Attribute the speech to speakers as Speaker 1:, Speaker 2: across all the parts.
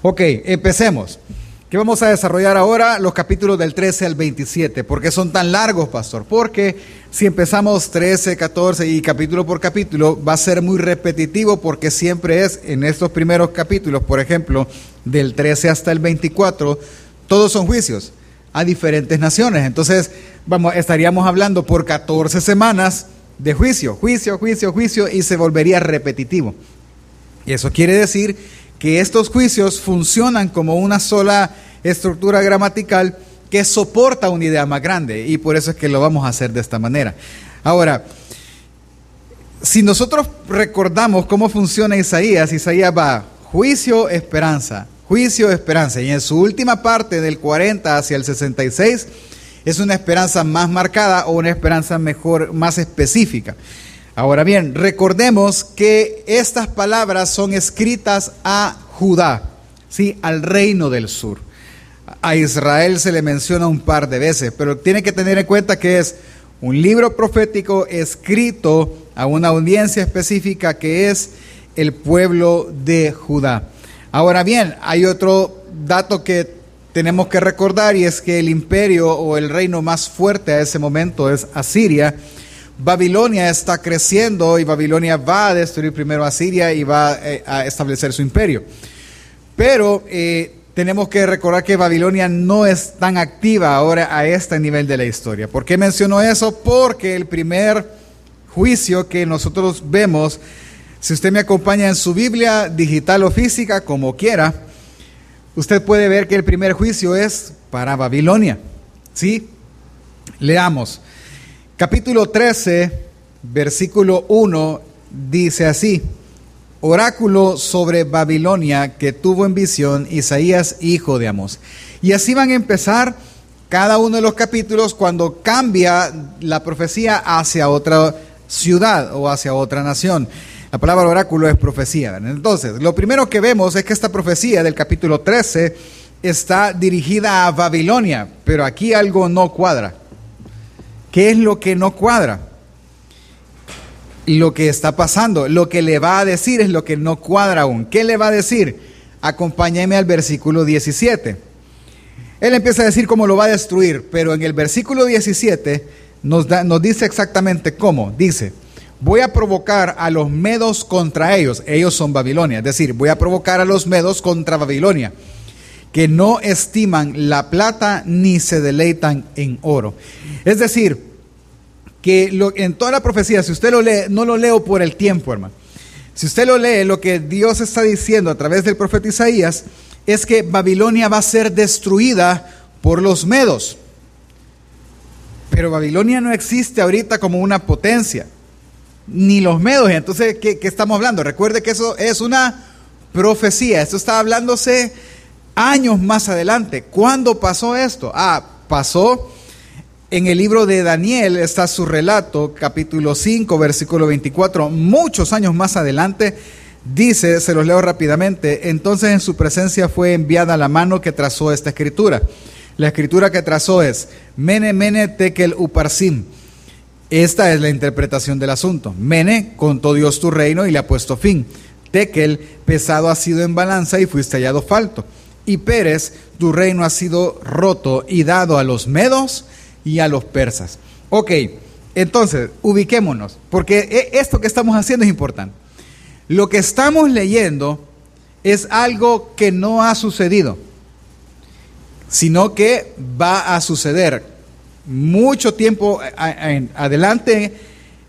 Speaker 1: Ok, empecemos. ¿Qué vamos a desarrollar ahora? Los capítulos del 13 al 27. ¿Por qué son tan largos, pastor? Porque si empezamos 13, 14 y capítulo por capítulo, va a ser muy repetitivo porque siempre es en estos primeros capítulos, por ejemplo, del 13 hasta el 24, todos son juicios a diferentes naciones. Entonces, vamos, estaríamos hablando por 14 semanas de juicio, juicio, juicio, juicio, y se volvería repetitivo. Y eso quiere decir que estos juicios funcionan como una sola estructura gramatical que soporta una idea más grande, y por eso es que lo vamos a hacer de esta manera. Ahora, si nosotros recordamos cómo funciona Isaías, Isaías va juicio, esperanza, juicio, esperanza. Y en su última parte, del 40 hacia el 66, es una esperanza más marcada o una esperanza mejor, más específica. Ahora bien, recordemos que estas palabras son escritas a Judá, ¿sí? al reino del sur. A Israel se le menciona un par de veces, pero tiene que tener en cuenta que es un libro profético escrito a una audiencia específica que es el pueblo de Judá. Ahora bien, hay otro dato que tenemos que recordar y es que el imperio o el reino más fuerte a ese momento es Asiria. Babilonia está creciendo y Babilonia va a destruir primero a Siria y va eh, a establecer su imperio. Pero eh, tenemos que recordar que Babilonia no es tan activa ahora a este nivel de la historia. ¿Por qué menciono eso? Porque el primer juicio que nosotros vemos si usted me acompaña en su Biblia, digital o física, como quiera, usted puede ver que el primer juicio es para Babilonia. ¿Sí? Leamos. Capítulo 13, versículo 1, dice así. Oráculo sobre Babilonia que tuvo en visión Isaías, hijo de Amos. Y así van a empezar cada uno de los capítulos cuando cambia la profecía hacia otra ciudad o hacia otra nación. La palabra oráculo es profecía. Entonces, lo primero que vemos es que esta profecía del capítulo 13 está dirigida a Babilonia, pero aquí algo no cuadra. ¿Qué es lo que no cuadra? Lo que está pasando, lo que le va a decir es lo que no cuadra aún. ¿Qué le va a decir? Acompáñeme al versículo 17. Él empieza a decir cómo lo va a destruir, pero en el versículo 17 nos, nos dice exactamente cómo. Dice, voy a provocar a los medos contra ellos. Ellos son Babilonia. Es decir, voy a provocar a los medos contra Babilonia, que no estiman la plata ni se deleitan en oro. Es decir, que en toda la profecía, si usted lo lee, no lo leo por el tiempo, hermano. Si usted lo lee, lo que Dios está diciendo a través del profeta Isaías es que Babilonia va a ser destruida por los medos. Pero Babilonia no existe ahorita como una potencia ni los medos. Entonces, ¿qué, estamos hablando? Recuerde que eso es una profecía. Esto está hablándose años más adelante. ¿Cuándo pasó esto? Ah, pasó en el libro de Daniel, está su relato, capítulo 5, versículo 24, muchos años más adelante. Dice, se los leo rápidamente, entonces en su presencia fue enviada la mano que trazó esta escritura. La escritura que trazó es Mene Mene Tekel Uparsim esta es la interpretación del asunto. Mene, contó Dios tu reino y le ha puesto fin. Tekel, pesado ha sido en balanza y fuiste hallado falto. Y Pérez, tu reino ha sido roto y dado a los medos y a los persas. Ok, entonces, ubiquémonos, porque e, esto que estamos haciendo es importante. Lo que estamos leyendo es algo que no ha sucedido, sino que va a suceder mucho tiempo adelante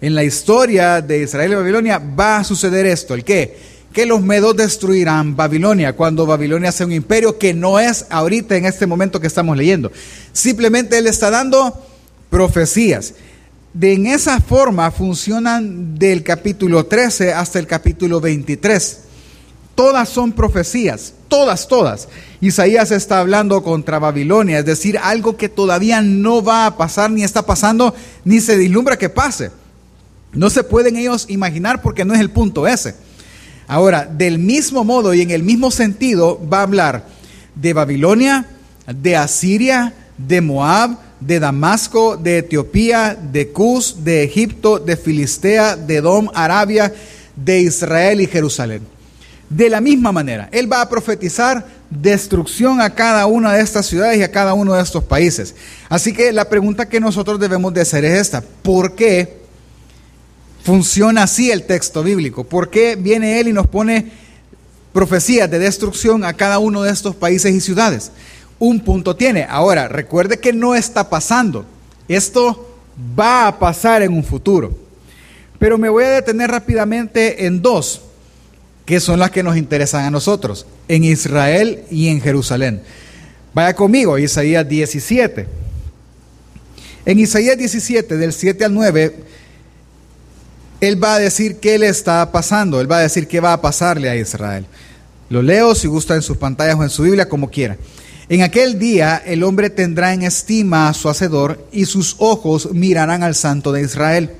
Speaker 1: en la historia de Israel y Babilonia va a suceder esto. ¿El qué? Que los medos destruirán Babilonia cuando Babilonia sea un imperio que no es ahorita en este momento que estamos leyendo. Simplemente él está dando profecías. De en esa forma funcionan del capítulo 13 hasta el capítulo 23. Todas son profecías, todas, todas. Isaías está hablando contra Babilonia, es decir, algo que todavía no va a pasar, ni está pasando, ni se vislumbra que pase. No se pueden ellos imaginar porque no es el punto ese. Ahora, del mismo modo y en el mismo sentido va a hablar de Babilonia, de Asiria, de Moab, de Damasco, de Etiopía, de Cus, de Egipto, de Filistea, de Edom, Arabia, de Israel y Jerusalén. De la misma manera, él va a profetizar destrucción a cada una de estas ciudades y a cada uno de estos países. Así que la pregunta que nosotros debemos de hacer es esta, ¿por qué funciona así el texto bíblico? ¿Por qué viene él y nos pone profecías de destrucción a cada uno de estos países y ciudades? Un punto tiene. Ahora, recuerde que no está pasando. Esto va a pasar en un futuro. Pero me voy a detener rápidamente en dos, que son las que nos interesan a nosotros, en Israel y en Jerusalén. Vaya conmigo, Isaías 17. En Isaías 17, del 7 al 9, él va a decir qué le está pasando, él va a decir qué va a pasarle a Israel. Lo leo si gusta en sus pantallas o en su Biblia, como quiera. En aquel día el hombre tendrá en estima a su hacedor y sus ojos mirarán al santo de Israel.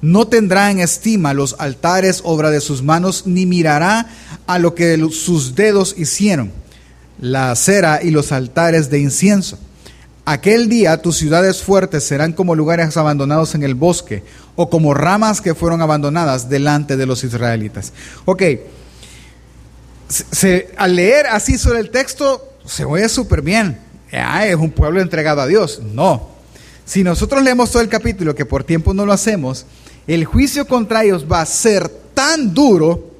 Speaker 1: No tendrá en estima los altares, obra de sus manos, ni mirará a lo que sus dedos hicieron, la acera y los altares de incienso. Aquel día tus ciudades fuertes serán como lugares abandonados en el bosque o como ramas que fueron abandonadas delante de los israelitas. Ok, al leer así sobre el texto se oye súper bien. Es un pueblo entregado a Dios. No. Si nosotros leemos todo el capítulo, que por tiempo no lo hacemos, el juicio contra ellos va a ser tan duro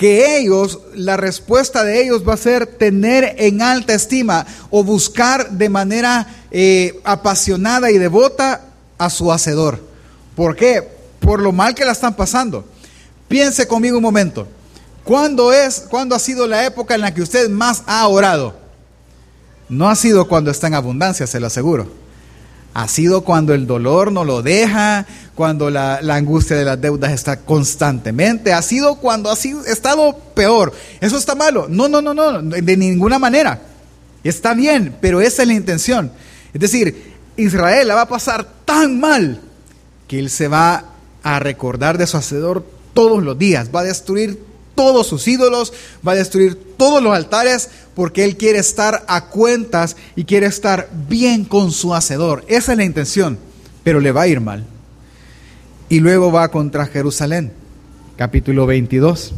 Speaker 1: que ellos, la respuesta de ellos va a ser tener en alta estima o buscar de manera eh, apasionada y devota a su hacedor. ¿Por qué? Por lo mal que la están pasando. Piense conmigo un momento. ¿Cuándo es, cuándo ha sido la época en la que usted más ha orado? No ha sido cuando está en abundancia, se lo aseguro. Ha sido cuando el dolor no lo deja, cuando la, angustia de las deudas está constantemente. Ha sido cuando ha sido, estado peor. ¿Eso está malo? No, no, no, no, de ninguna manera. Está bien, pero esa es la intención. Es decir, Israel la va a pasar tan mal que él se va a recordar de su hacedor todos los días. Va a destruir todos sus ídolos, va a destruir todos los altares, porque Él quiere estar a cuentas y quiere estar bien con su hacedor. Esa es la intención, pero le va a ir mal. Y luego va contra Jerusalén, capítulo 22,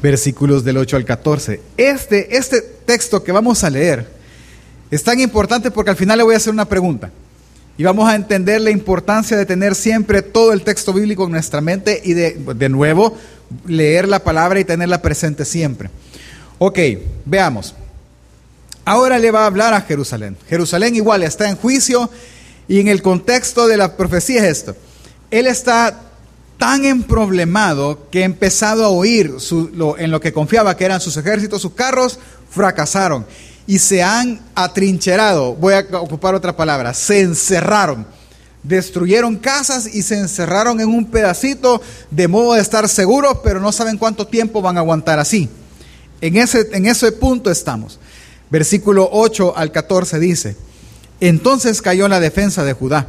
Speaker 1: versículos del 8 al 14. Este, este texto que vamos a leer es tan importante porque al final le voy a hacer una pregunta. Y vamos a entender la importancia de tener siempre todo el texto bíblico en nuestra mente y de, de nuevo leer la palabra y tenerla presente siempre. Ok, veamos. Ahora le va a hablar a Jerusalén. Jerusalén igual está en juicio y en el contexto de la profecía es esto. Él está tan emproblemado que ha empezado a oír en lo que confiaba que eran sus ejércitos, sus carros, fracasaron y se han atrincherado. Voy a ocupar otra palabra, se encerraron Destruyeron casas y se encerraron en un pedacito de modo de estar seguros, pero no saben cuánto tiempo van a aguantar así. En ese, en ese punto estamos. Versículo 8 al 14 dice, entonces cayó la defensa de Judá.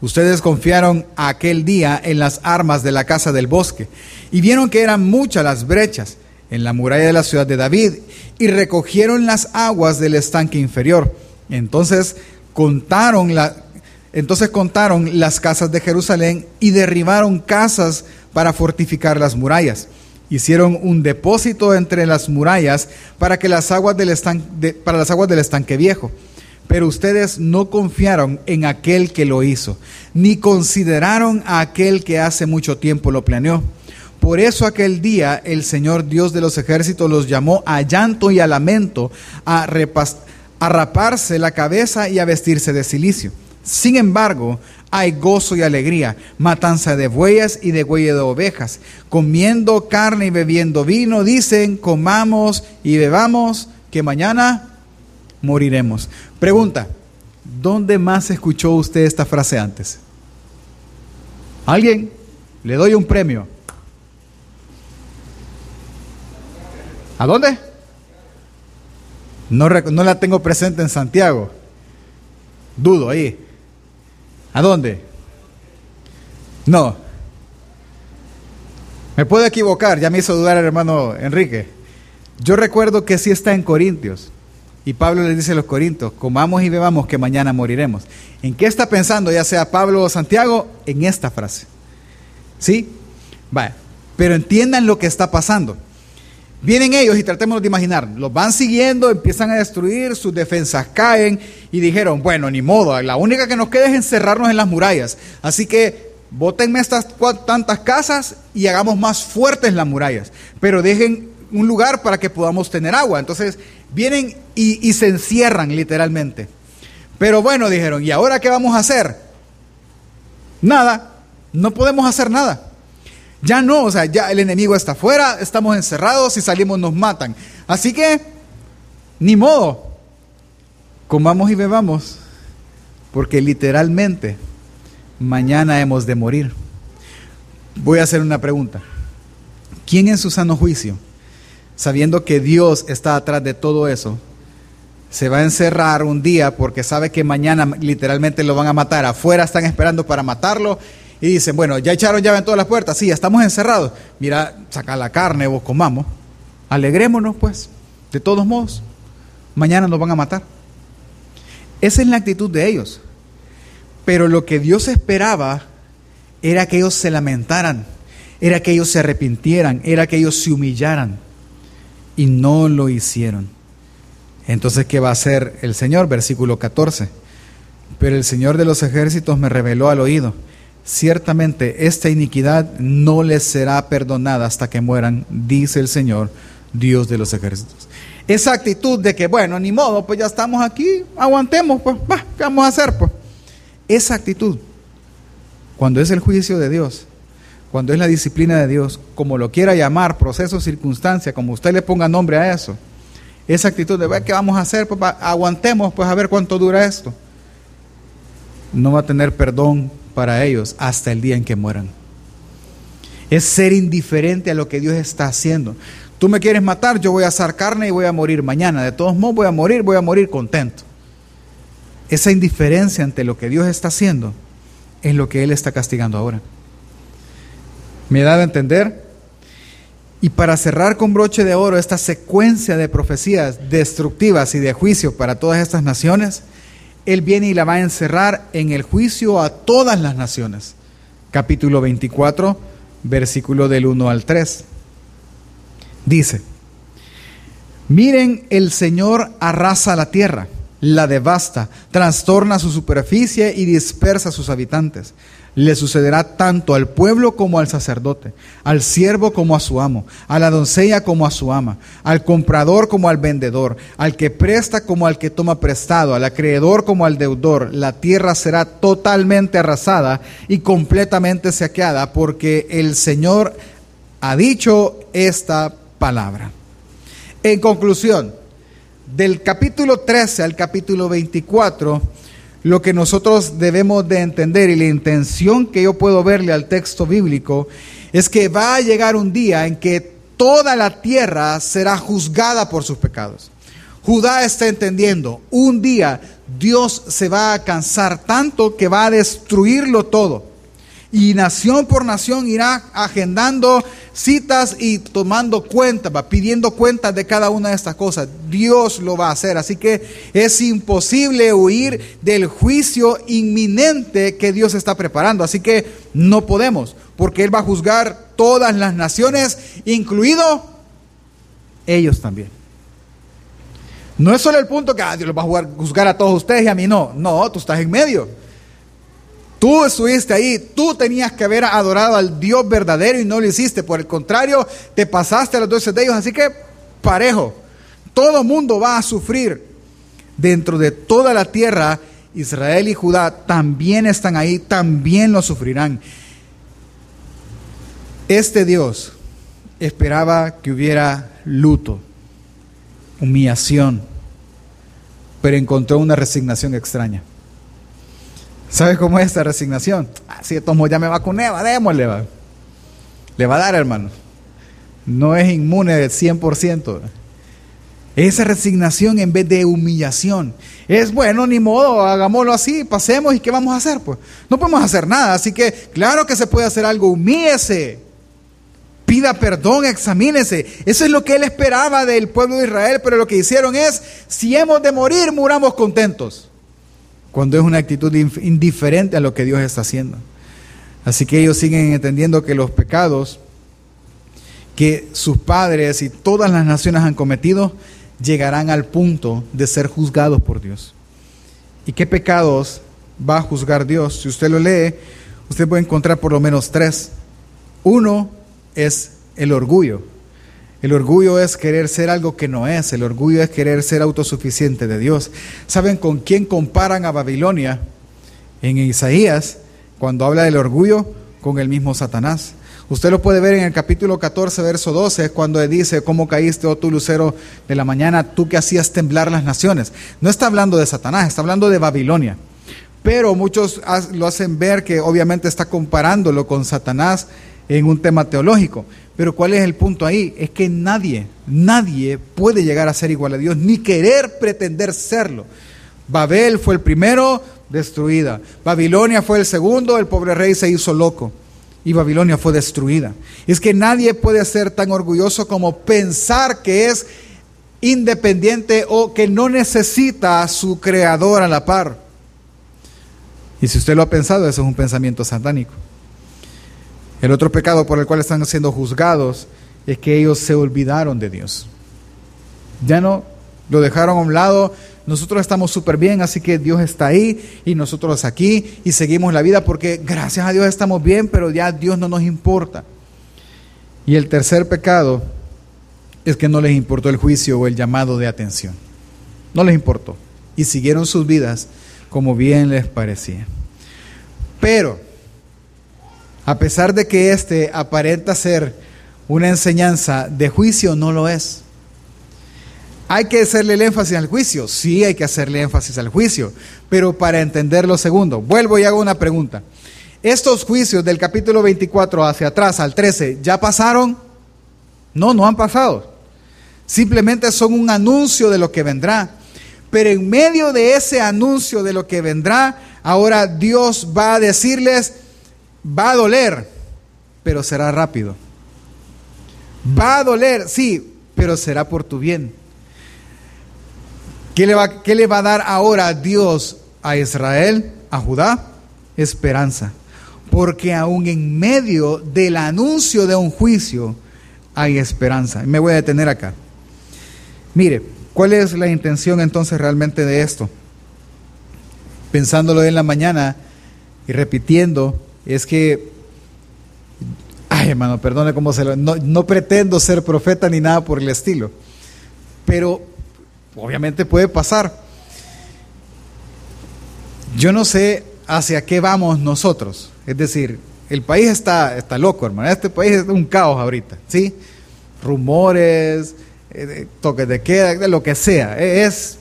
Speaker 1: Ustedes confiaron aquel día en las armas de la casa del bosque y vieron que eran muchas las brechas en la muralla de la ciudad de David y recogieron las aguas del estanque inferior. Entonces contaron la, entonces contaron las casas de Jerusalén y derribaron casas para fortificar las murallas. Hicieron un depósito entre las murallas para, que las aguas del estanque, para las aguas del estanque viejo. Pero ustedes no confiaron en aquel que lo hizo, ni consideraron a aquel que hace mucho tiempo lo planeó. Por eso aquel día el Señor Dios de los ejércitos los llamó a llanto y a lamento, a, raparse la cabeza y a vestirse de silicio. Sin embargo, hay gozo y alegría, matanza de bueyes y de huella de ovejas, comiendo carne y bebiendo vino, dicen, comamos y bebamos, que mañana moriremos. Pregunta, ¿dónde más escuchó usted esta frase antes? ¿Alguien? Le doy un premio. ¿A dónde? No, la tengo presente en Santiago. Dudo ahí. ¿A dónde? No. Me puedo equivocar, ya me hizo dudar el hermano Enrique. Yo recuerdo que sí está en Corintios. Y Pablo le dice a los corintios, comamos y bebamos que mañana moriremos. ¿En qué está pensando, ya sea Pablo o Santiago? En esta frase. ¿Sí? Vaya. Pero entiendan lo que está pasando. Vienen ellos y tratemos de imaginar, los van siguiendo, empiezan a destruir, sus defensas caen y dijeron, bueno, ni modo, la única que nos queda es encerrarnos en las murallas. Así que bótenme estas tantas casas y hagamos más fuertes las murallas, pero dejen un lugar para que podamos tener agua. Entonces vienen y, y se encierran literalmente. Pero bueno, dijeron, ¿y ahora qué vamos a hacer? Nada, no podemos hacer nada. Ya no, o sea, ya el enemigo está afuera, estamos encerrados, si salimos nos matan. Así que, ni modo, comamos y bebamos, porque literalmente mañana hemos de morir. Voy a hacer una pregunta. ¿Quién en su sano juicio, sabiendo que Dios está atrás de todo eso, se va a encerrar un día porque sabe que mañana literalmente lo van a matar? Afuera están esperando para matarlo y dicen, bueno, ya echaron llave en todas las puertas, sí, ya estamos encerrados. Mira, saca la carne, vos comamos. Alegrémonos, pues, de todos modos. Mañana nos van a matar. Esa es la actitud de ellos. Pero lo que Dios esperaba era que ellos se lamentaran, era que ellos se arrepintieran, era que ellos se humillaran. Y no lo hicieron. Entonces, ¿qué va a hacer el Señor? Versículo 14. Pero el Señor de los ejércitos me reveló al oído ciertamente esta iniquidad no les será perdonada hasta que mueran, dice el Señor, Dios de los ejércitos. Esa actitud de que, bueno, ni modo, pues ya estamos aquí, aguantemos, pues, ¿qué vamos a hacer? Pues? Esa actitud, cuando es el juicio de Dios, cuando es la disciplina de Dios, como lo quiera llamar, proceso, circunstancia, como usted le ponga nombre a eso, esa actitud de, ¿qué vamos a hacer? Pues aguantemos, pues a ver cuánto dura esto. No va a tener perdón para ellos hasta el día en que mueran. Es ser indiferente a lo que Dios está haciendo. Tú me quieres matar, yo voy a asar carne y voy a morir mañana. De todos modos voy a morir, voy a morir contento. Esa indiferencia ante lo que Dios está haciendo es lo que Él está castigando ahora. ¿Me da a entender? Y para cerrar con broche de oro esta secuencia de profecías destructivas y de juicio para todas estas naciones, él viene y la va a encerrar en el juicio a todas las naciones. Capítulo 24, versículo del 1 al 3. Dice, miren, el Señor arrasa la tierra, la devasta, trastorna su superficie y dispersa a sus habitantes. Le sucederá tanto al pueblo como al sacerdote, al siervo como a su amo, a la doncella como a su ama, al comprador como al vendedor, al que presta como al que toma prestado, al acreedor como al deudor. La tierra será totalmente arrasada y completamente saqueada porque el Señor ha dicho esta palabra. En conclusión, del capítulo 13 al capítulo 24, lo que nosotros debemos de entender y la intención que yo puedo verle al texto bíblico es que va a llegar un día en que toda la tierra será juzgada por sus pecados. Judá está entendiendo, un día Dios se va a cansar tanto que va a destruirlo todo. Y nación por nación irá agendando citas y tomando cuenta, va pidiendo cuentas de cada una de estas cosas. Dios lo va a hacer. Así que es imposible huir del juicio inminente que Dios está preparando. Así que no podemos, porque Él va a juzgar todas las naciones, incluido ellos también. No es solo el punto que ah, Dios los va a juzgar a todos ustedes y a mí no. No, tú estás en medio. Tú estuviste ahí, tú tenías que haber adorado al Dios verdadero y no lo hiciste. Por el contrario, te pasaste a los doce de ellos. Así que, parejo, todo mundo va a sufrir. Dentro de toda la tierra, Israel y Judá también están ahí, también lo sufrirán. Este Dios esperaba que hubiera luto, humillación, pero encontró una resignación extraña. ¿Sabe cómo es esta resignación? Así ah, de ya me vacuné, va, démosle, va. Le va a dar, hermano. No es inmune del 100%. Esa resignación en vez de humillación. Es bueno, ni modo, hagámoslo así, pasemos y ¿qué vamos a hacer? Pues no podemos hacer nada. Así que, claro que se puede hacer algo, humíese. Pida perdón, examínese. Eso es lo que él esperaba del pueblo de Israel, pero lo que hicieron es, si hemos de morir, muramos contentos cuando es una actitud indiferente a lo que Dios está haciendo. Así que ellos siguen entendiendo que los pecados que sus padres y todas las naciones han cometido, llegarán al punto de ser juzgados por Dios. ¿Y qué pecados va a juzgar Dios? Si usted lo lee, usted puede encontrar por lo menos tres. Uno es el orgullo. El orgullo es querer ser algo que no es. El orgullo es querer ser autosuficiente de Dios. ¿Saben con quién comparan a Babilonia? En Isaías, cuando habla del orgullo, con el mismo Satanás. Usted lo puede ver en el capítulo 14, verso 12, cuando dice, ¿cómo caíste, oh tú lucero de la mañana, tú que hacías temblar las naciones? No está hablando de Satanás, está hablando de Babilonia. Pero muchos lo hacen ver que obviamente está comparándolo con Satanás en un tema teológico. Pero ¿cuál es el punto ahí? Es que nadie, nadie puede llegar a ser igual a Dios, ni querer pretender serlo. Babel fue el primero, destruida. Babilonia fue el segundo, el pobre rey se hizo loco y Babilonia fue destruida. Es que nadie puede ser tan orgulloso como pensar que es independiente o que no necesita a su creador a la par. Y si usted lo ha pensado, eso es un pensamiento satánico. El otro pecado por el cual están siendo juzgados es que ellos se olvidaron de Dios. Ya no lo dejaron a un lado. Nosotros estamos súper bien, así que Dios está ahí y nosotros aquí y seguimos la vida porque gracias a Dios estamos bien, pero ya Dios no nos importa. Y el tercer pecado es que no les importó el juicio o el llamado de atención. No les importó. Y siguieron sus vidas como bien les parecía. Pero, a pesar de que este aparenta ser una enseñanza de juicio, no lo es. ¿Hay que hacerle el énfasis al juicio? Sí, hay que hacerle énfasis al juicio, pero para entender lo segundo, vuelvo y hago una pregunta. ¿Estos juicios del capítulo 24 hacia atrás, al 13, ya pasaron? No, no han pasado. Simplemente son un anuncio de lo que vendrá. Pero en medio de ese anuncio de lo que vendrá, ahora Dios va a decirles, va a doler, pero será rápido. Va a doler, sí, pero será por tu bien. ¿Qué le, va, ¿Qué le va a dar ahora Dios a Israel, a Judá? Esperanza. Porque aún en medio del anuncio de un juicio hay esperanza. Me voy a detener acá. Mire, ¿cuál es la intención entonces realmente de esto? Pensándolo en la mañana y repitiendo, es que, ay hermano, perdone cómo se lo... No, no pretendo ser profeta ni nada por el estilo, pero obviamente puede pasar. Yo no sé hacia qué vamos nosotros. Es decir, el país está, está loco, hermano. Este país es un caos ahorita, ¿sí? Rumores, eh, toques de queda, lo que sea. Es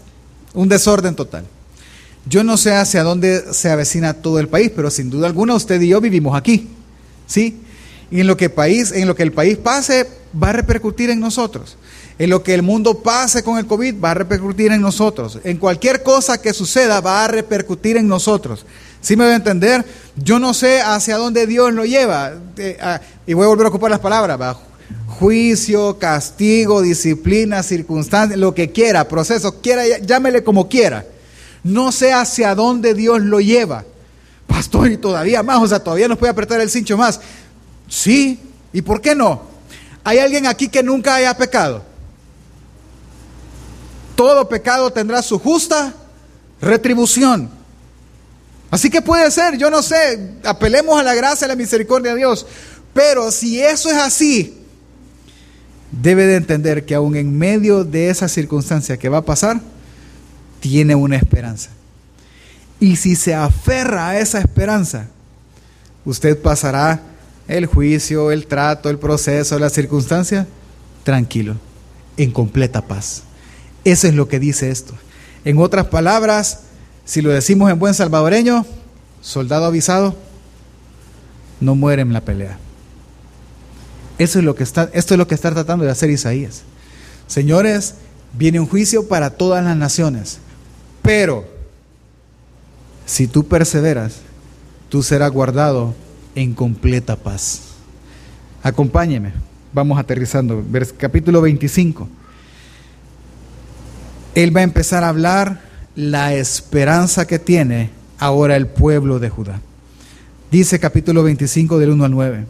Speaker 1: un desorden total. Yo no sé hacia dónde se avecina todo el país, pero sin duda alguna usted y yo vivimos aquí, ¿sí? Y en lo que, país, en lo que el país pase va a repercutir en nosotros en lo que el mundo pase con el COVID va a repercutir en nosotros. En cualquier cosa que suceda va a repercutir en nosotros. ¿Sí me voy a entender? Yo no sé hacia dónde Dios lo lleva. Eh, ah, y voy a volver a ocupar las palabras. Juicio, castigo, disciplina, circunstancia, lo que quiera, proceso, quiera, llámele como quiera. No sé hacia dónde Dios lo lleva. Pastor, y todavía más, o sea, todavía nos puede apretar el cincho más. Sí, ¿y por qué no? ¿Hay alguien aquí que nunca haya pecado? todo pecado tendrá su justa retribución. Así que puede ser, yo no sé, apelemos a la gracia y la misericordia de Dios. Pero si eso es así, debe de entender que aún en medio de esa circunstancia que va a pasar, tiene una esperanza. Y si se aferra a esa esperanza, usted pasará el juicio, el trato, el proceso, la circunstancia, tranquilo, en completa paz. Eso es lo que dice esto. En otras palabras, si lo decimos en buen salvadoreño, soldado avisado, no muere en la pelea. Eso es lo que está, esto es lo que está tratando de hacer Isaías. Señores, viene un juicio para todas las naciones, pero si tú perseveras, tú serás guardado en completa paz. Acompáñeme, vamos aterrizando, capítulo 25 él va a empezar a hablar la esperanza que tiene ahora el pueblo de Judá. Dice capítulo 25 del 1 al 9.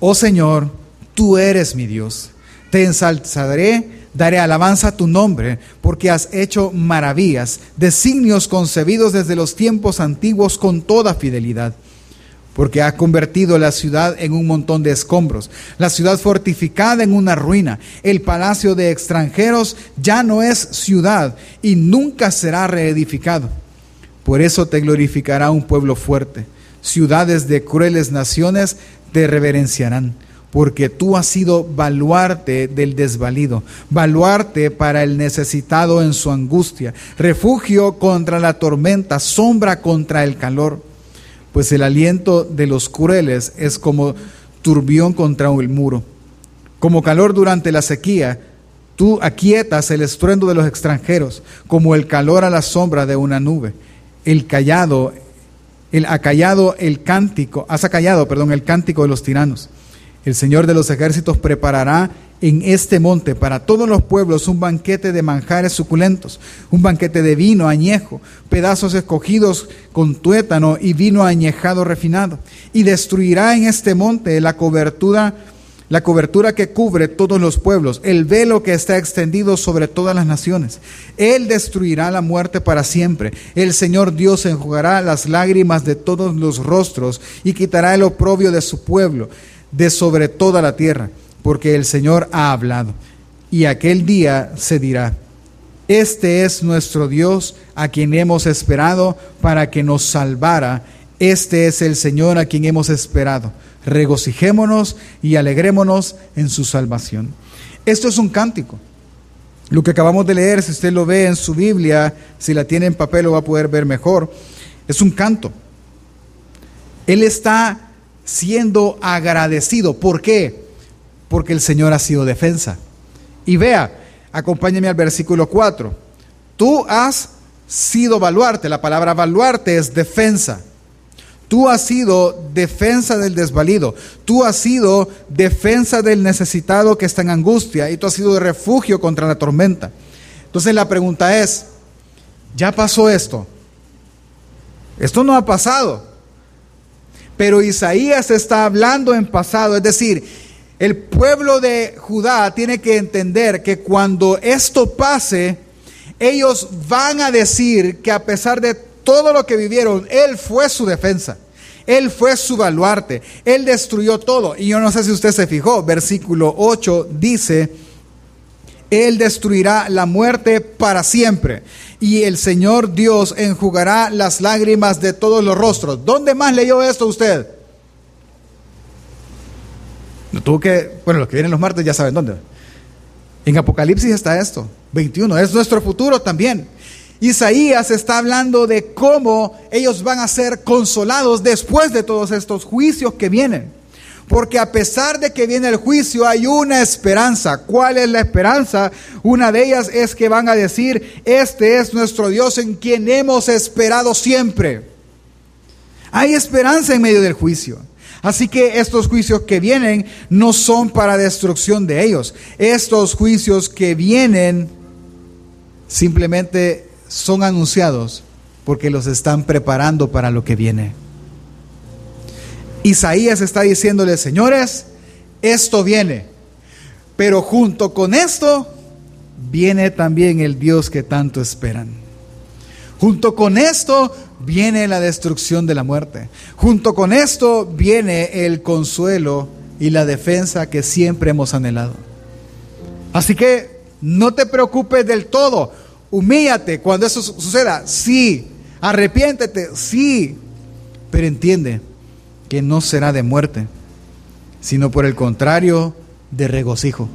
Speaker 1: Oh Señor, tú eres mi Dios. Te ensalzaré, daré alabanza a tu nombre, porque has hecho maravillas, designios concebidos desde los tiempos antiguos con toda fidelidad. Porque ha convertido la ciudad en un montón de escombros, la ciudad fortificada en una ruina, el palacio de extranjeros ya no es ciudad y nunca será reedificado. Por eso te glorificará un pueblo fuerte, ciudades de crueles naciones te reverenciarán, porque tú has sido baluarte del desvalido, baluarte para el necesitado en su angustia, refugio contra la tormenta, sombra contra el calor pues el aliento de los crueles es como turbión contra el muro. Como calor durante la sequía, tú aquietas el estruendo de los extranjeros, como el calor a la sombra de una nube. El callado, el acallado el cántico, has acallado, perdón, el cántico de los tiranos. El Señor de los ejércitos preparará en este monte para todos los pueblos un banquete de manjares suculentos, un banquete de vino añejo, pedazos escogidos con tuétano y vino añejado refinado. Y destruirá en este monte la cobertura, la cobertura que cubre todos los pueblos, el velo que está extendido sobre todas las naciones. Él destruirá la muerte para siempre. El Señor Dios enjugará las lágrimas de todos los rostros y quitará el oprobio de su pueblo de sobre toda la tierra porque el Señor ha hablado. Y aquel día se dirá, este es nuestro Dios a quien hemos esperado para que nos salvara. Este es el Señor a quien hemos esperado. Regocijémonos y alegrémonos en su salvación. Esto es un cántico. Lo que acabamos de leer, si usted lo ve en su Biblia, si la tiene en papel lo va a poder ver mejor, es un canto. Él está siendo agradecido. ¿Por qué? porque el Señor ha sido defensa. Y vea, acompáñeme al versículo 4. Tú has sido baluarte, la palabra baluarte es defensa. Tú has sido defensa del desvalido, tú has sido defensa del necesitado que está en angustia y tú has sido refugio contra la tormenta. Entonces la pregunta es, ¿ya pasó esto? Esto no ha pasado. Pero Isaías está hablando en pasado, es decir, el pueblo de Judá tiene que entender que cuando esto pase, ellos van a decir que a pesar de todo lo que vivieron, Él fue su defensa. Él fue su baluarte. Él destruyó todo. Y yo no sé si usted se fijó, versículo 8 dice, Él destruirá la muerte para siempre. Y el Señor Dios enjugará las lágrimas de todos los rostros. ¿Dónde más leyó esto usted? tuvo que, bueno, los que vienen los martes ya saben dónde. En Apocalipsis está esto, 21, es nuestro futuro también. Isaías está hablando de cómo ellos van a ser consolados después de todos estos juicios que vienen. Porque a pesar de que viene el juicio, hay una esperanza. ¿Cuál es la esperanza? Una de ellas es que van a decir, este es nuestro Dios en quien hemos esperado siempre. Hay esperanza en medio del juicio. Así que estos juicios que vienen no son para destrucción de ellos. Estos juicios que vienen simplemente son anunciados porque los están preparando para lo que viene. Isaías está diciéndole, señores, esto viene, pero junto con esto viene también el Dios que tanto esperan. Junto con esto viene la destrucción de la muerte. Junto con esto viene el consuelo y la defensa que siempre hemos anhelado. Así que no te preocupes del todo. Humíllate cuando eso suceda. Sí. Arrepiéntete. Sí. Pero entiende que no será de muerte, sino por el contrario, de regocijo.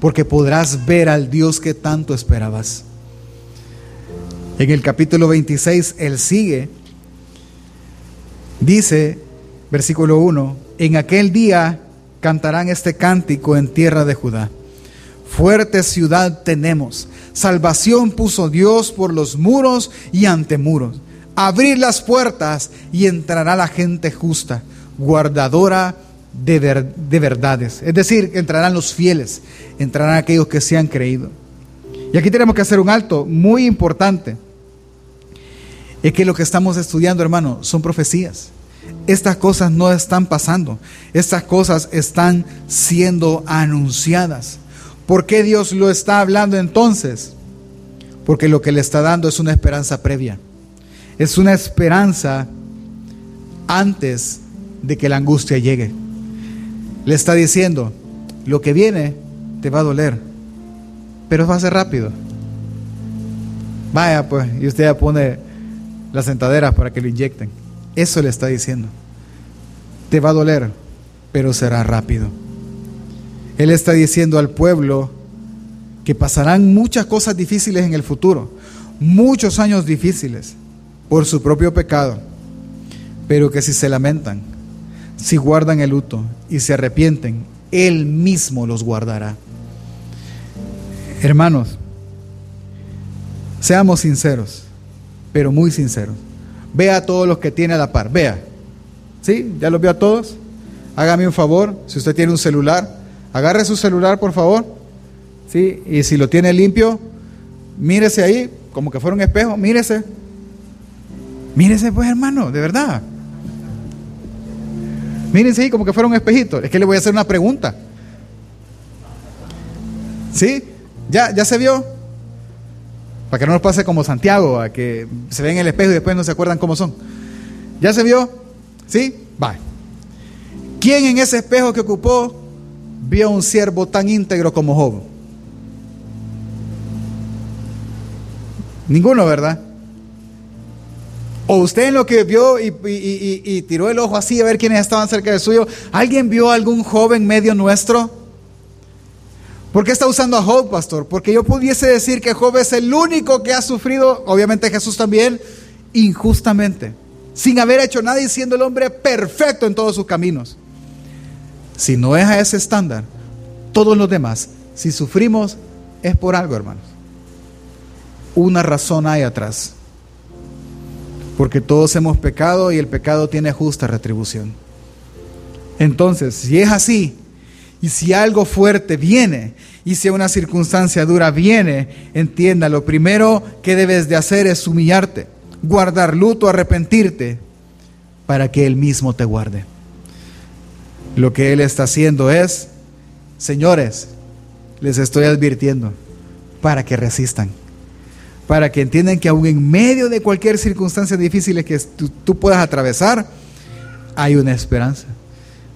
Speaker 1: Porque podrás ver al Dios que tanto esperabas. En el capítulo 26, él sigue. Dice, versículo 1, en aquel día cantarán este cántico en tierra de Judá. Fuerte ciudad tenemos, salvación puso Dios por los muros y antemuros. Abrir las puertas y entrará la gente justa, guardadora de, de verdades. Es decir, entrarán los fieles, entrarán aquellos que se han creído. Y aquí tenemos que hacer un alto muy importante es que lo que estamos estudiando, hermano, son profecías. Estas cosas no están pasando. Estas cosas están siendo anunciadas. ¿Por qué Dios lo está hablando entonces? Porque lo que le está dando es una esperanza previa. Es una esperanza antes de que la angustia llegue. Le está diciendo, lo que viene te va a doler, pero va a ser rápido. Vaya pues, y usted ya pone las sentaderas para que lo inyecten. Eso le está diciendo. Te va a doler, pero será rápido. Él está diciendo al pueblo que pasarán muchas cosas difíciles en el futuro, muchos años difíciles por su propio pecado, pero que si se lamentan, si guardan el luto y se arrepienten, Él mismo los guardará. Hermanos, seamos sinceros, pero muy sinceros. Vea a todos los que tiene a la par, vea. ¿Sí? ¿Ya los vio a todos? Hágame un favor, si usted tiene un celular, agarre su celular, por favor. ¿Sí? Y si lo tiene limpio, mírese ahí, como que fuera un espejo, mírese. Mírese, pues, hermano, de verdad. Mírense ahí como que fuera un espejito. Es que le voy a hacer una pregunta. ¿Sí? ¿Ya, ya se vio? Para que no nos pase como Santiago, a que se ven en el espejo y después no se acuerdan cómo son. ¿Ya se vio? ¿Sí? Va. ¿Quién en ese espejo que ocupó vio un siervo tan íntegro como Job? Ninguno, ¿verdad? O usted en lo que vio y, tiró el ojo así a ver quiénes estaban cerca de suyo, ¿alguien vio algún joven medio nuestro? ¿Por qué está usando a Job, pastor? Porque yo pudiese decir que Job es el único que ha sufrido, obviamente Jesús también, injustamente, sin haber hecho nada y siendo el hombre perfecto en todos sus caminos. Si no es a ese estándar, todos los demás, si sufrimos, es por algo, hermanos. Una razón hay atrás. Porque todos hemos pecado y el pecado tiene justa retribución. Entonces, si es así, y si algo fuerte viene, y si una circunstancia dura viene, entienda, lo primero que debes de hacer es humillarte, guardar luto, arrepentirte, para que Él mismo te guarde. Lo que Él está haciendo es, señores, les estoy advirtiendo, para que resistan, para que entiendan que aún en medio de cualquier circunstancia difícil que tú, puedas atravesar, hay una esperanza.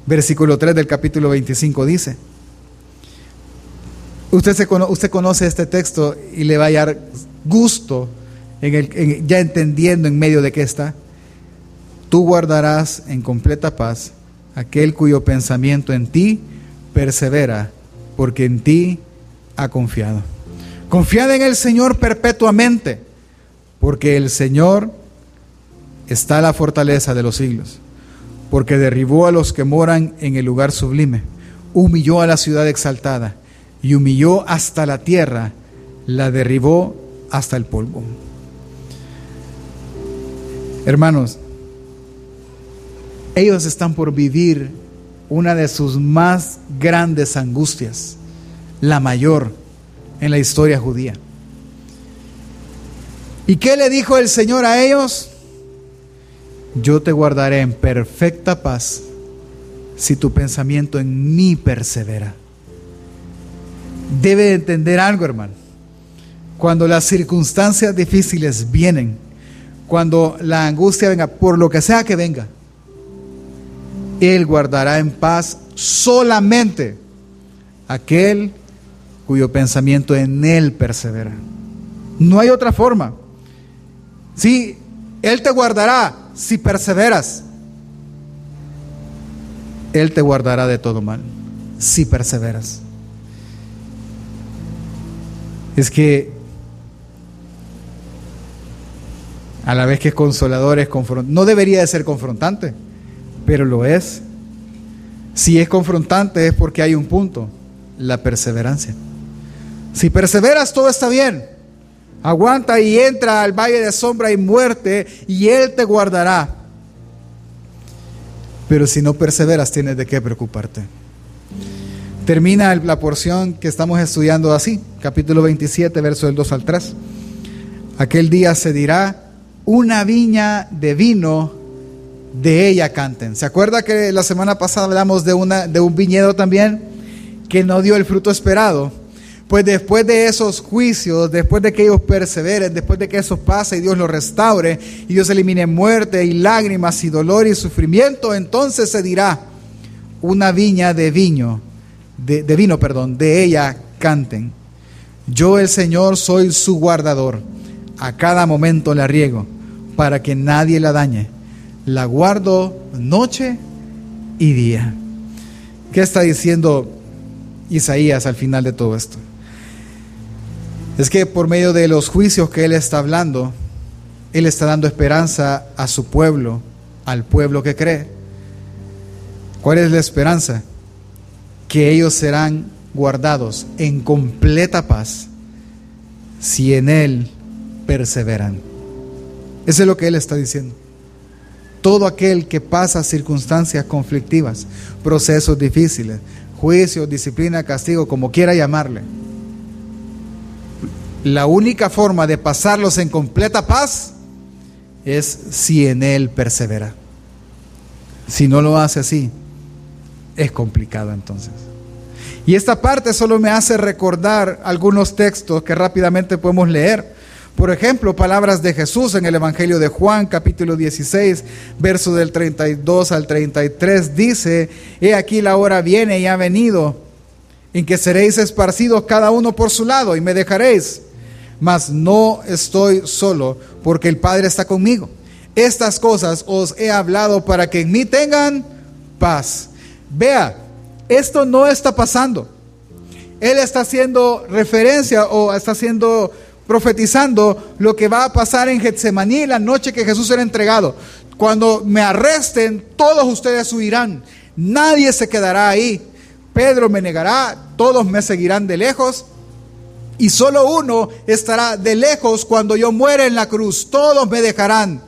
Speaker 1: Versículo 3 del capítulo 25 dice, usted, se usted conoce este texto y le va a dar gusto en el, ya entendiendo en medio de qué está. Tú guardarás en completa paz aquel cuyo pensamiento en ti persevera, porque en ti ha confiado. Confiad en el Señor perpetuamente, porque el Señor está la fortaleza de los siglos porque derribó a los que moran en el lugar sublime, humilló a la ciudad exaltada y humilló hasta la tierra, la derribó hasta el polvo. Hermanos, ellos están por vivir una de sus más grandes angustias, la mayor en la historia judía. ¿Y qué le dijo el Señor a ellos? yo te guardaré en perfecta paz si tu pensamiento en mí persevera. Debe entender algo, hermano. Cuando las circunstancias difíciles vienen, cuando la angustia venga, por lo que sea que venga, Él guardará en paz solamente aquel cuyo pensamiento en Él persevera. No hay otra forma. Sí, Él te guardará si perseveras, Él te guardará de todo mal, si perseveras. Es que a la vez que es consolador, es confrontante. No debería de ser confrontante, pero lo es. Si es confrontante es porque hay un punto, la perseverancia. Si perseveras, todo está bien. Aguanta y entra al valle de sombra y muerte y Él te guardará. Pero si no perseveras, tienes de qué preocuparte. Termina la porción que estamos estudiando así, capítulo 27, verso del 2 al 3. Aquel día se dirá, una viña de vino de ella canten. ¿Se acuerda que la semana pasada hablamos de, una, de un viñedo también que no dio el fruto esperado? Pues después de esos juicios, después de que ellos perseveren, después de que eso pase y Dios los restaure y Dios elimine muerte y lágrimas y dolor y sufrimiento, entonces se dirá una viña de vino, de, de vino, perdón, de ella canten. Yo el Señor soy su guardador. A cada momento la riego para que nadie la dañe. La guardo noche y día. ¿Qué está diciendo Isaías al final de todo esto? Es que por medio de los juicios que Él está hablando, Él está dando esperanza a su pueblo, al pueblo que cree. ¿Cuál es la esperanza? Que ellos serán guardados en completa paz si en Él perseveran. Eso es lo que Él está diciendo. Todo aquel que pasa circunstancias conflictivas, procesos difíciles, juicio, disciplina, castigo, como quiera llamarle, la única forma de pasarlos en completa paz es si en Él persevera. Si no lo hace así, es complicado entonces. Y esta parte solo me hace recordar algunos textos que rápidamente podemos leer. Por ejemplo, palabras de Jesús en el Evangelio de Juan, capítulo 16, verso del 32 al 33, dice, He aquí la hora viene y ha venido, en que seréis esparcidos cada uno por su lado y me dejaréis mas no estoy solo, porque el Padre está conmigo. Estas cosas os he hablado para que en mí tengan paz. Vea, esto no está pasando. Él está haciendo referencia o está haciendo profetizando lo que va a pasar en Getsemaní la noche que Jesús será entregado. Cuando me arresten, todos ustedes huirán. Nadie se quedará ahí. Pedro me negará, todos me seguirán de lejos y solo uno estará de lejos cuando yo muera en la cruz. Todos me dejarán.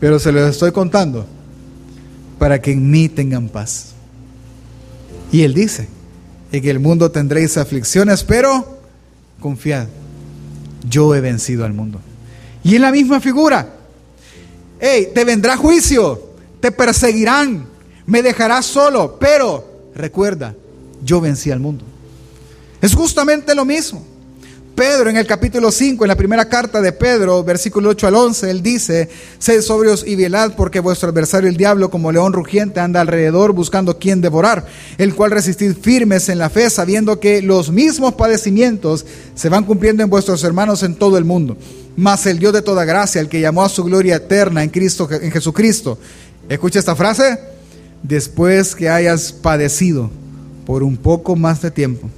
Speaker 1: Pero se los estoy contando para que en mí tengan paz. Y él dice, en el mundo tendréis aflicciones, pero confiad, yo he vencido al mundo. Y en la misma figura, hey, te vendrá juicio, te perseguirán, me dejarás solo, pero recuerda, yo vencí al mundo. Es justamente lo mismo. Pedro en el capítulo 5, en la primera carta de Pedro, versículo 8 al 11, él dice, sed sobrios y velad porque vuestro adversario el diablo como león rugiente anda alrededor buscando quien devorar, el cual resistid firmes en la fe sabiendo que los mismos padecimientos se van cumpliendo en vuestros hermanos en todo el mundo. Mas el Dios de toda gracia, el que llamó a su gloria eterna en Cristo, en Jesucristo. Escucha esta frase, después que hayas padecido por un poco más de tiempo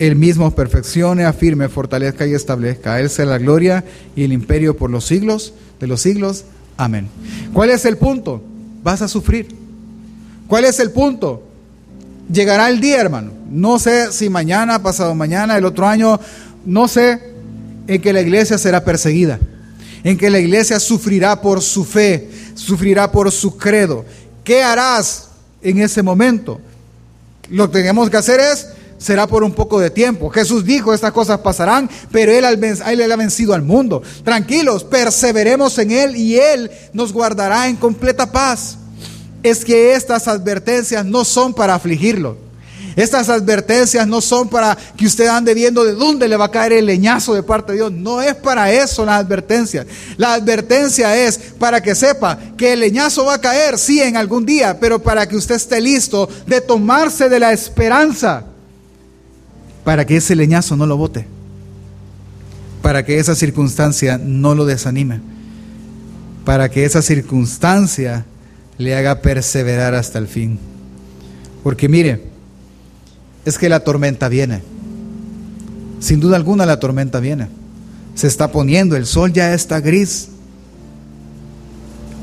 Speaker 1: él mismo perfeccione, afirme, fortalezca y establezca. Él sea la gloria y el imperio por los siglos de los siglos. Amén. ¿Cuál es el punto? Vas a sufrir. ¿Cuál es el punto? Llegará el día, hermano. No sé si mañana, pasado mañana, el otro año, no sé en que la iglesia será perseguida, en que la iglesia sufrirá por su fe, sufrirá por su credo. ¿Qué harás en ese momento? Lo que tenemos que hacer es será por un poco de tiempo. Jesús dijo, estas cosas pasarán, pero él, él ha vencido al mundo. Tranquilos, perseveremos en Él y Él nos guardará en completa paz. Es que estas advertencias no son para afligirlo. Estas advertencias no son para que usted ande viendo de dónde le va a caer el leñazo de parte de Dios. No es para eso la advertencia. La advertencia es para que sepa que el leñazo va a caer, sí, en algún día, pero para que usted esté listo de tomarse de la esperanza para que ese leñazo no lo bote, para que esa circunstancia no lo desanime, para que esa circunstancia le haga perseverar hasta el fin. Porque mire, es que la tormenta viene. Sin duda alguna la tormenta viene. Se está poniendo, el sol ya está gris.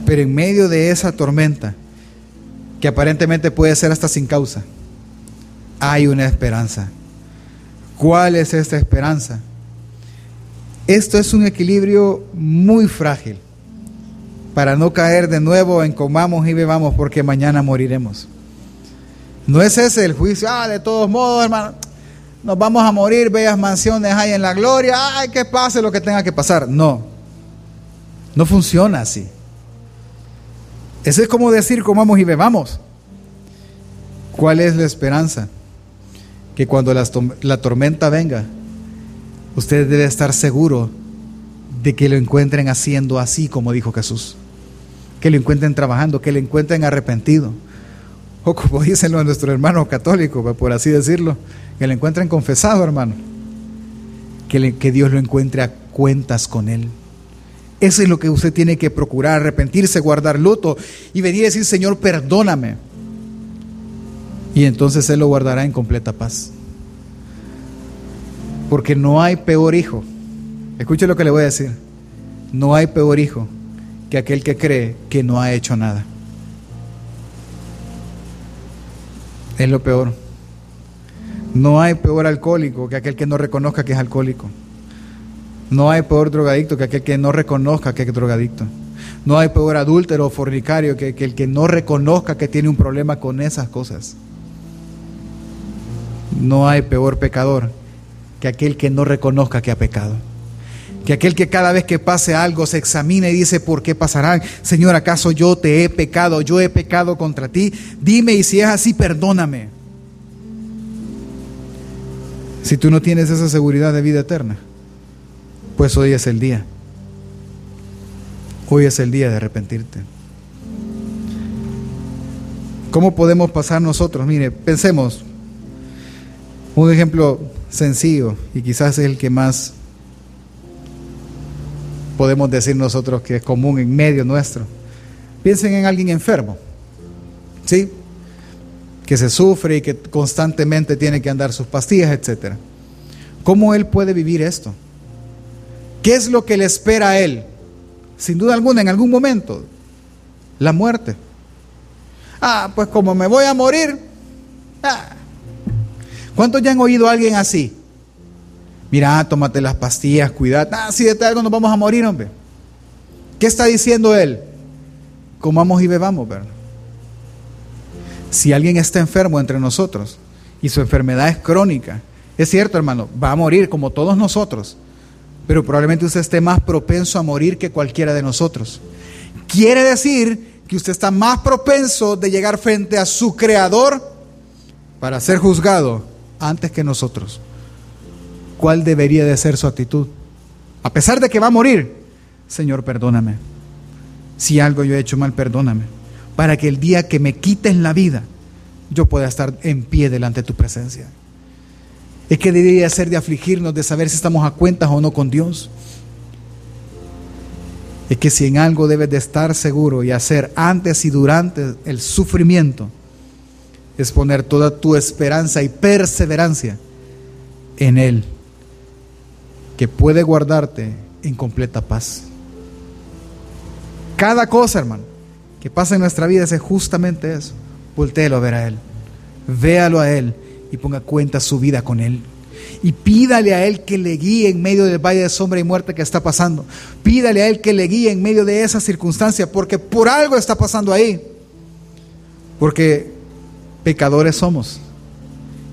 Speaker 1: Pero en medio de esa tormenta, que aparentemente puede ser hasta sin causa, hay una esperanza. ¿Cuál es esta esperanza? Esto es un equilibrio muy frágil para no caer de nuevo en comamos y bebamos porque mañana moriremos. No es ese el juicio, ah, de todos modos, hermano, nos vamos a morir, bellas mansiones hay en la gloria, ay, que pase lo que tenga que pasar. No, no funciona así. Ese es como decir comamos y bebamos. ¿Cuál es la esperanza? Que cuando la, tormenta venga, usted debe estar seguro de que lo encuentren haciendo así como dijo Jesús. Que lo encuentren trabajando, que lo encuentren arrepentido. O como dicen nuestros hermanos católicos, por así decirlo, que lo encuentren confesado, hermano. Que, que Dios lo encuentre a cuentas con Él. Eso es lo que usted tiene que procurar, arrepentirse, guardar luto y venir a decir, Señor, perdóname. Y entonces Él lo guardará en completa paz. Porque no hay peor hijo. Escuche lo que le voy a decir. No hay peor hijo que aquel que cree que no ha hecho nada. Es lo peor. No hay peor alcohólico que aquel que no reconozca que es alcohólico. No hay peor drogadicto que aquel que no reconozca que es drogadicto. No hay peor adúltero o fornicario que, que el que no reconozca que tiene un problema con esas cosas. No hay peor pecador que aquel que no reconozca que ha pecado. Que aquel que cada vez que pase algo se examina y dice, ¿por qué pasarán? Señor, ¿acaso yo te he pecado? Yo he pecado contra ti. Dime y si es así, perdóname. Si tú no tienes esa seguridad de vida eterna, pues hoy es el día. Hoy es el día de arrepentirte. ¿Cómo podemos pasar nosotros? Mire, pensemos. Un ejemplo sencillo y quizás es el que más podemos decir nosotros que es común en medio nuestro. Piensen en alguien enfermo, ¿sí? Que se sufre y que constantemente tiene que andar sus pastillas, etc. ¿Cómo él puede vivir esto? ¿Qué es lo que le espera a él? Sin duda alguna, en algún momento, la muerte. Ah, pues como me voy a morir. Ah. ¿Cuántos ya han oído a alguien así? Mira, tómate las pastillas, cuidado. Ah, si de algo nos vamos a morir, hombre. ¿Qué está diciendo él? Comamos y bebamos, ¿verdad? Si alguien está enfermo entre nosotros y su enfermedad es crónica, es cierto, hermano, va a morir como todos nosotros pero probablemente usted esté más propenso a morir que cualquiera de nosotros. Quiere decir que usted está más propenso de llegar frente a su creador para ser juzgado antes que nosotros. ¿Cuál debería de ser su actitud? A pesar de que va a morir, Señor, perdóname. Si algo yo he hecho mal, perdóname. Para que el día que me quites la vida, yo pueda estar en pie delante de tu presencia es que debería ser de afligirnos, de saber si estamos a cuentas o no con Dios. Es que si en algo debes de estar seguro y hacer antes y durante el sufrimiento, es poner toda tu esperanza y perseverancia en Él, que puede guardarte en completa paz. Cada cosa, hermano, que pasa en nuestra vida es justamente eso. Voltéelo a ver a Él. Véalo a Él y ponga cuenta su vida con Él. Y pídale a Él que le guíe en medio del valle de sombra y muerte que está pasando. Pídale a Él que le guíe en medio de esa circunstancia, porque por algo está pasando ahí. Porque pecadores somos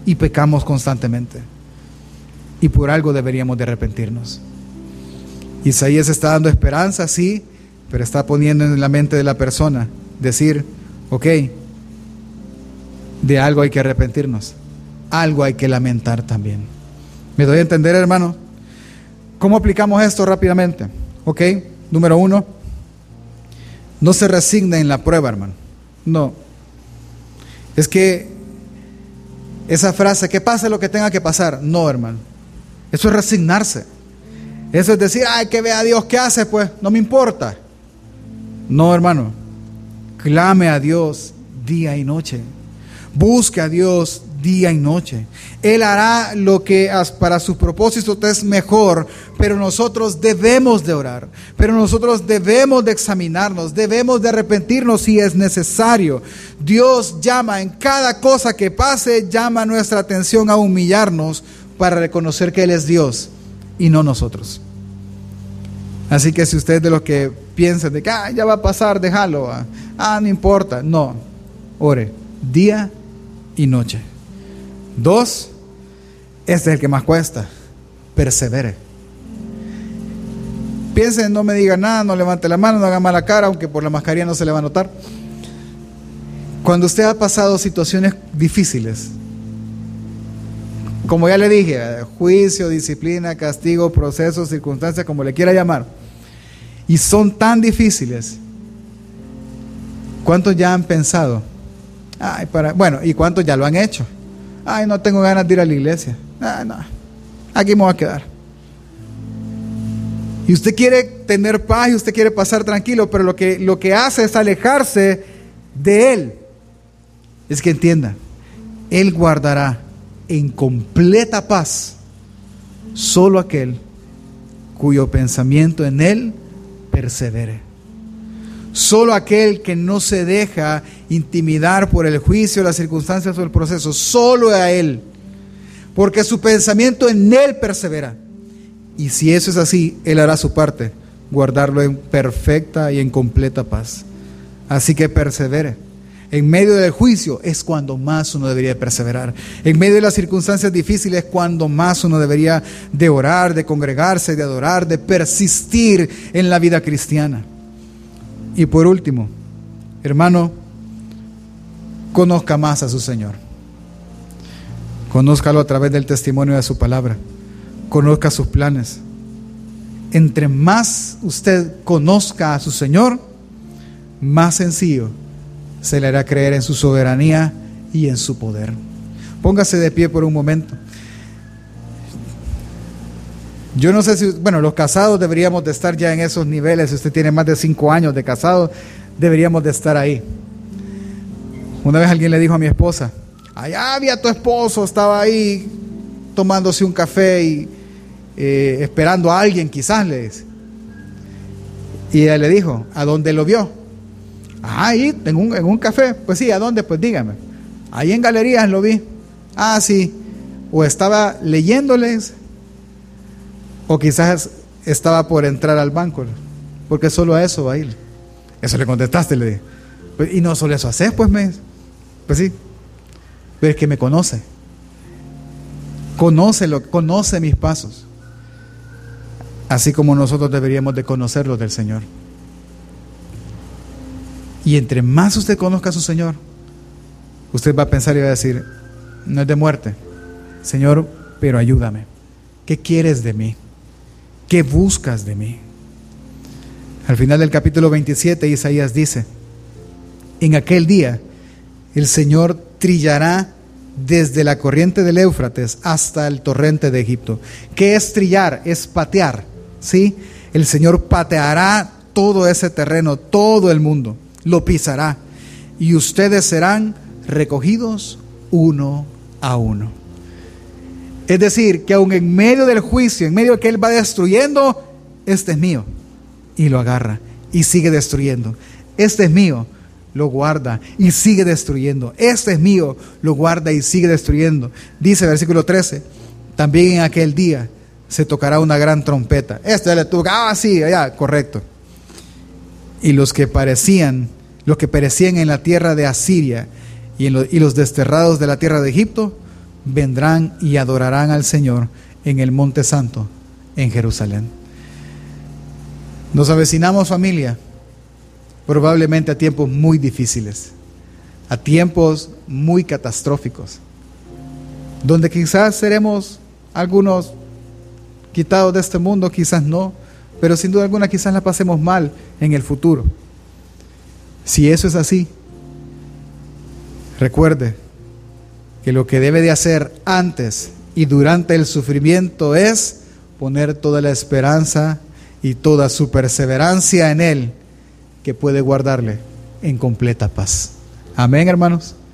Speaker 1: y pecamos constantemente. Y por algo deberíamos de arrepentirnos. Isaías está dando esperanza, sí, pero está poniendo en la mente de la persona decir, ok, de algo hay que arrepentirnos algo hay que lamentar también. ¿Me doy a entender, hermano? ¿Cómo aplicamos esto rápidamente? Ok, número uno, no se resigna en la prueba, hermano. No. Es que esa frase, que pase lo que tenga que pasar. No, hermano. Eso es resignarse. Eso es decir, ay, que vea a Dios qué hace, pues, no me importa. No, hermano. Clame a Dios día y noche. Busque a Dios día y noche. Él hará lo que para su propósito es mejor, pero nosotros debemos de orar, pero nosotros debemos de examinarnos, debemos de arrepentirnos si es necesario. Dios llama en cada cosa que pase, llama nuestra atención a humillarnos para reconocer que Él es Dios y no nosotros. Así que si usted de los que piensa de que ah, ya va a pasar, déjalo, ah, ah no importa, no, ore día y noche. Dos, este es el que más cuesta, persevere. Piense, no me diga nada, no levante la mano, no haga mala cara, aunque por la mascarilla no se le va a notar. Cuando usted ha pasado situaciones difíciles, como ya le dije, juicio, disciplina, castigo, proceso, circunstancias, como le quiera llamar, y son tan difíciles, ¿cuántos ya han pensado? Ay, para, bueno, ¿y cuántos ya lo han hecho? Ay, no tengo ganas de ir a la iglesia. Ah, no, aquí me voy a quedar. Y usted quiere tener paz y usted quiere pasar tranquilo, pero lo que, lo que hace es alejarse de Él. Es que entienda, Él guardará en completa paz solo aquel cuyo pensamiento en Él persevere. Solo aquel que no se deja intimidar por el juicio, las circunstancias o el proceso, solo a Él. Porque su pensamiento en Él persevera. Y si eso es así, Él hará su parte, guardarlo en perfecta y en completa paz. Así que persevere. En medio del juicio es cuando más uno debería perseverar. En medio de las circunstancias difíciles es cuando más uno debería de orar, de congregarse, de adorar, de persistir en la vida cristiana. Y por último, hermano, conozca más a su Señor. Conózcalo a través del testimonio de su palabra. Conozca sus planes. Entre más usted conozca a su Señor, más sencillo se le hará creer en su soberanía y en su poder. Póngase de pie por un momento. Yo no sé si, bueno, los casados deberíamos de estar ya en esos niveles. Si usted tiene más de cinco años de casado, deberíamos de estar ahí. Una vez alguien le dijo a mi esposa, allá había tu esposo, estaba ahí tomándose un café y eh, esperando a alguien, quizás le. Y ella le dijo, ¿a dónde lo vio? Ah, ahí, en un, en un café. Pues sí, ¿a dónde? Pues dígame. Ahí en galerías lo vi. Ah, sí. O estaba leyéndoles, o quizás estaba por entrar al banco, porque solo a eso va a ir. Eso le contestaste, le dije. Pues, y no solo eso haces, pues me. Pues sí. Pero es que me conoce. Conoce mis pasos. Así como nosotros deberíamos de conocerlos del Señor. Y entre más usted conozca a su Señor, usted va a pensar y va a decir, no es de muerte, Señor, pero ayúdame. ¿Qué quieres de mí? ¿Qué buscas de mí? Al final del capítulo 27, Isaías dice, en aquel día el Señor trillará desde la corriente del Éufrates hasta el torrente de Egipto. ¿Qué es trillar? Es patear, ¿sí? El Señor pateará todo ese terreno, todo el mundo lo pisará, y ustedes serán recogidos uno a uno. Es decir, que aun en medio del juicio, en medio de que Él va destruyendo, este es mío, y lo agarra, y sigue destruyendo. Este es mío, lo guarda y sigue destruyendo. Este es mío, lo guarda y sigue destruyendo. Dice versículo 13, también en aquel día se tocará una gran trompeta. Este le toca, ah, sí, ya, correcto. Y los que parecían los que perecían en la tierra de Asiria y, los desterrados de la tierra de Egipto, vendrán y adorarán al Señor en el Monte Santo, en Jerusalén. Nos avecinamos familia, probablemente a tiempos muy difíciles, a tiempos muy catastróficos, donde quizás seremos algunos quitados de este mundo, quizás no, pero sin duda alguna quizás la pasemos mal en el futuro. Si eso es así, recuerde que lo que debe de hacer antes y durante el sufrimiento es poner toda la esperanza y toda su perseverancia en Él, que puede guardarle en completa paz. Amén, hermanos.